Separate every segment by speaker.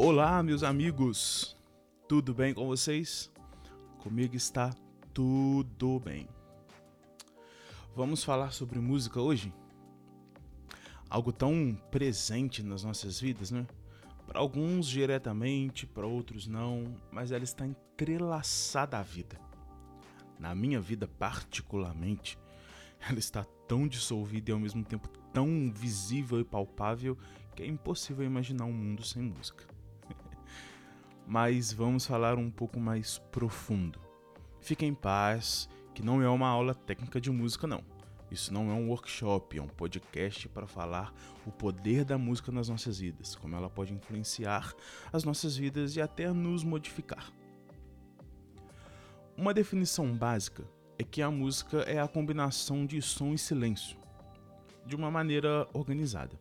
Speaker 1: Olá, meus amigos! Tudo bem com vocês? Comigo está tudo bem. Vamos falar sobre música hoje? Algo tão presente nas nossas vidas, né? Para alguns diretamente, para outros não, mas ela está entrelaçada à vida. Na minha vida, particularmente, ela está tão dissolvida e ao mesmo tempo tão visível e palpável que é impossível imaginar um mundo sem música mas vamos falar um pouco mais profundo. Fique em paz, que não é uma aula técnica de música, não. Isso não é um workshop, é um podcast para falar o poder da música nas nossas vidas, como ela pode influenciar as nossas vidas e até nos modificar. Uma definição básica é que a música é a combinação de som e silêncio, de uma maneira organizada.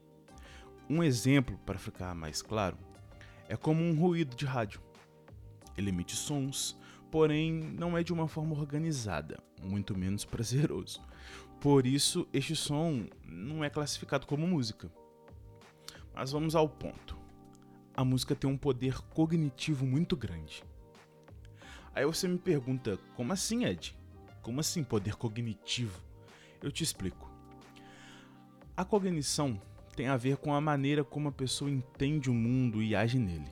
Speaker 1: Um exemplo para ficar mais claro é como um ruído de rádio. Ele emite sons, porém não é de uma forma organizada, muito menos prazeroso. Por isso, este som não é classificado como música. Mas vamos ao ponto. A música tem um poder cognitivo muito grande. Aí você me pergunta, como assim, Ed? Como assim poder cognitivo? Eu te explico. A cognição tem a ver com a maneira como a pessoa entende o mundo e age nele.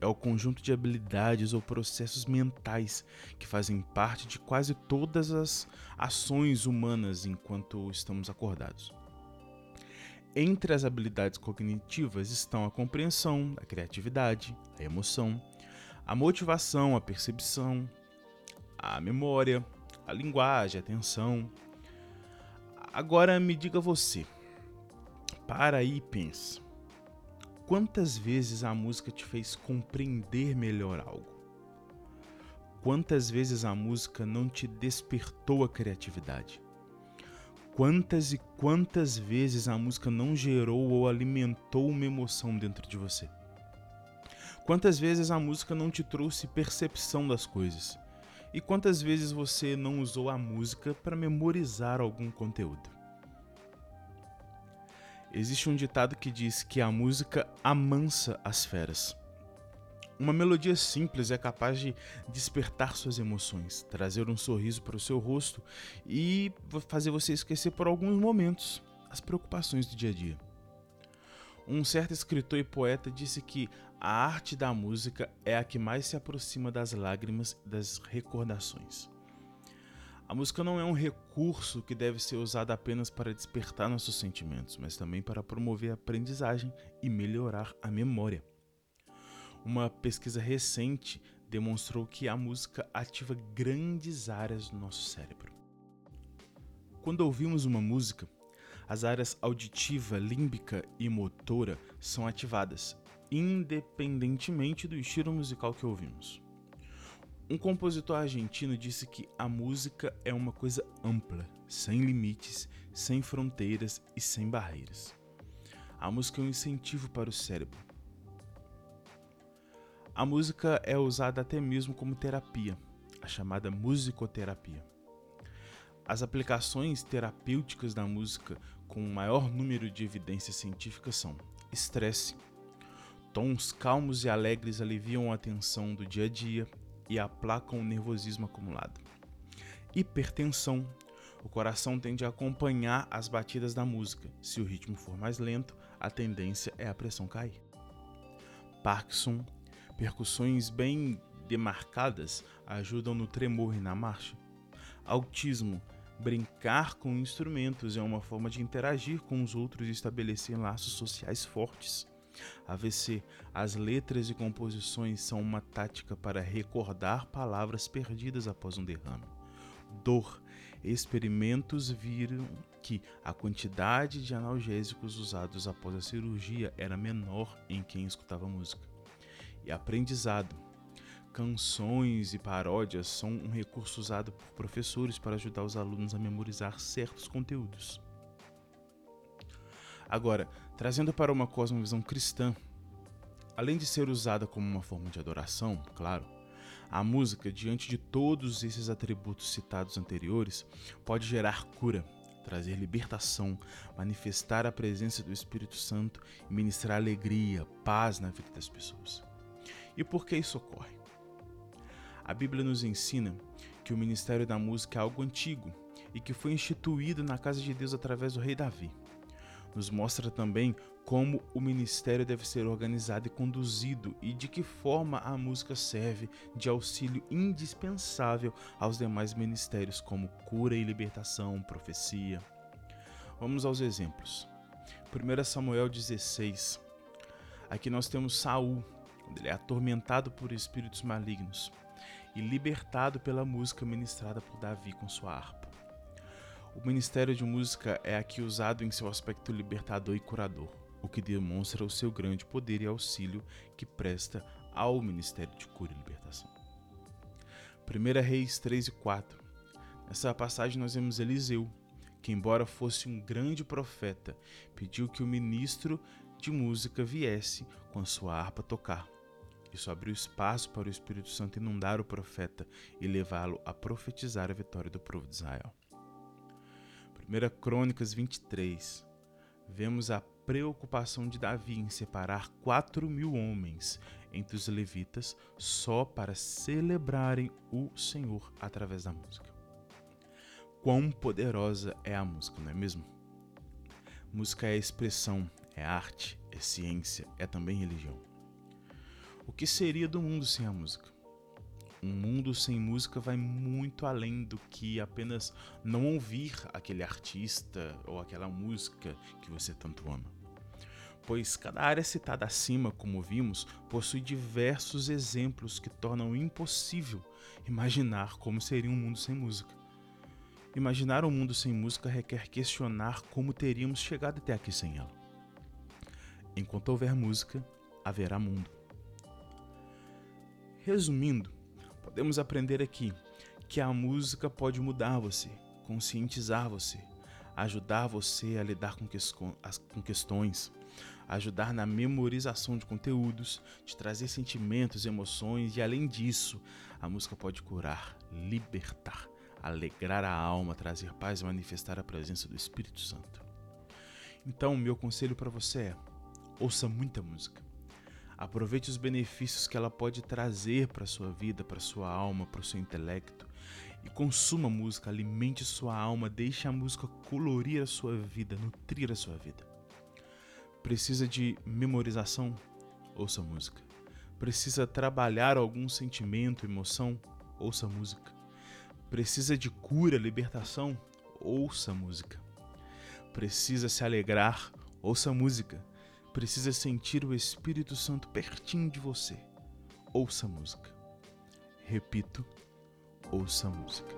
Speaker 1: É o conjunto de habilidades ou processos mentais que fazem parte de quase todas as ações humanas enquanto estamos acordados. Entre as habilidades cognitivas estão a compreensão, a criatividade, a emoção, a motivação, a percepção, a memória, a linguagem, a atenção. Agora me diga você, para aí e pensa. Quantas vezes a música te fez compreender melhor algo? Quantas vezes a música não te despertou a criatividade? Quantas e quantas vezes a música não gerou ou alimentou uma emoção dentro de você? Quantas vezes a música não te trouxe percepção das coisas? E quantas vezes você não usou a música para memorizar algum conteúdo? Existe um ditado que diz que a música amansa as feras. Uma melodia simples é capaz de despertar suas emoções, trazer um sorriso para o seu rosto e fazer você esquecer por alguns momentos as preocupações do dia a dia. Um certo escritor e poeta disse que a arte da música é a que mais se aproxima das lágrimas e das recordações. A música não é um recurso que deve ser usado apenas para despertar nossos sentimentos, mas também para promover a aprendizagem e melhorar a memória. Uma pesquisa recente demonstrou que a música ativa grandes áreas do nosso cérebro. Quando ouvimos uma música, as áreas auditiva, límbica e motora são ativadas, independentemente do estilo musical que ouvimos. Um compositor argentino disse que a música é uma coisa ampla, sem limites, sem fronteiras e sem barreiras. A música é um incentivo para o cérebro. A música é usada até mesmo como terapia, a chamada musicoterapia. As aplicações terapêuticas da música com o maior número de evidências científicas são estresse, tons calmos e alegres aliviam a tensão do dia a dia, e aplacam o nervosismo acumulado. Hipertensão. O coração tende a acompanhar as batidas da música. Se o ritmo for mais lento, a tendência é a pressão cair. Parkinson. Percussões bem demarcadas ajudam no tremor e na marcha. Autismo. Brincar com instrumentos é uma forma de interagir com os outros e estabelecer laços sociais fortes. AVC. As letras e composições são uma tática para recordar palavras perdidas após um derrame. Dor. Experimentos viram que a quantidade de analgésicos usados após a cirurgia era menor em quem escutava música. E aprendizado. Canções e paródias são um recurso usado por professores para ajudar os alunos a memorizar certos conteúdos. Agora, trazendo para uma cosmovisão cristã, além de ser usada como uma forma de adoração, claro, a música, diante de todos esses atributos citados anteriores, pode gerar cura, trazer libertação, manifestar a presença do Espírito Santo e ministrar alegria, paz na vida das pessoas. E por que isso ocorre? A Bíblia nos ensina que o ministério da música é algo antigo e que foi instituído na casa de Deus através do rei Davi. Nos mostra também como o ministério deve ser organizado e conduzido e de que forma a música serve de auxílio indispensável aos demais ministérios, como cura e libertação, profecia. Vamos aos exemplos. 1 Samuel 16. Aqui nós temos Saul, quando ele é atormentado por espíritos malignos e libertado pela música ministrada por Davi com sua harpa. O ministério de música é aqui usado em seu aspecto libertador e curador, o que demonstra o seu grande poder e auxílio que presta ao ministério de cura e libertação. 1 Reis 3 e 4. Nessa passagem nós vemos Eliseu, que, embora fosse um grande profeta, pediu que o ministro de música viesse com a sua harpa tocar. Isso abriu espaço para o Espírito Santo inundar o profeta e levá-lo a profetizar a vitória do povo de Israel. 1 Crônicas 23, vemos a preocupação de Davi em separar quatro mil homens entre os levitas só para celebrarem o Senhor através da música. Quão poderosa é a música, não é mesmo? Música é expressão, é arte, é ciência, é também religião. O que seria do mundo sem a música? Um mundo sem música vai muito além do que apenas não ouvir aquele artista ou aquela música que você tanto ama. Pois cada área citada acima, como vimos, possui diversos exemplos que tornam impossível imaginar como seria um mundo sem música. Imaginar um mundo sem música requer questionar como teríamos chegado até aqui sem ela. Enquanto houver música, haverá mundo. Resumindo, podemos aprender aqui que a música pode mudar você, conscientizar você, ajudar você a lidar com, com questões, ajudar na memorização de conteúdos, de trazer sentimentos, emoções e, além disso, a música pode curar, libertar, alegrar a alma, trazer paz e manifestar a presença do Espírito Santo. Então, meu conselho para você é: ouça muita música. Aproveite os benefícios que ela pode trazer para sua vida, para sua alma, para o seu intelecto. E consuma música, alimente sua alma, deixe a música colorir a sua vida, nutrir a sua vida. Precisa de memorização? Ouça música. Precisa trabalhar algum sentimento, emoção? Ouça música. Precisa de cura, libertação? Ouça música. Precisa se alegrar? Ouça música precisa sentir o Espírito Santo pertinho de você. Ouça música. Repito, ouça música.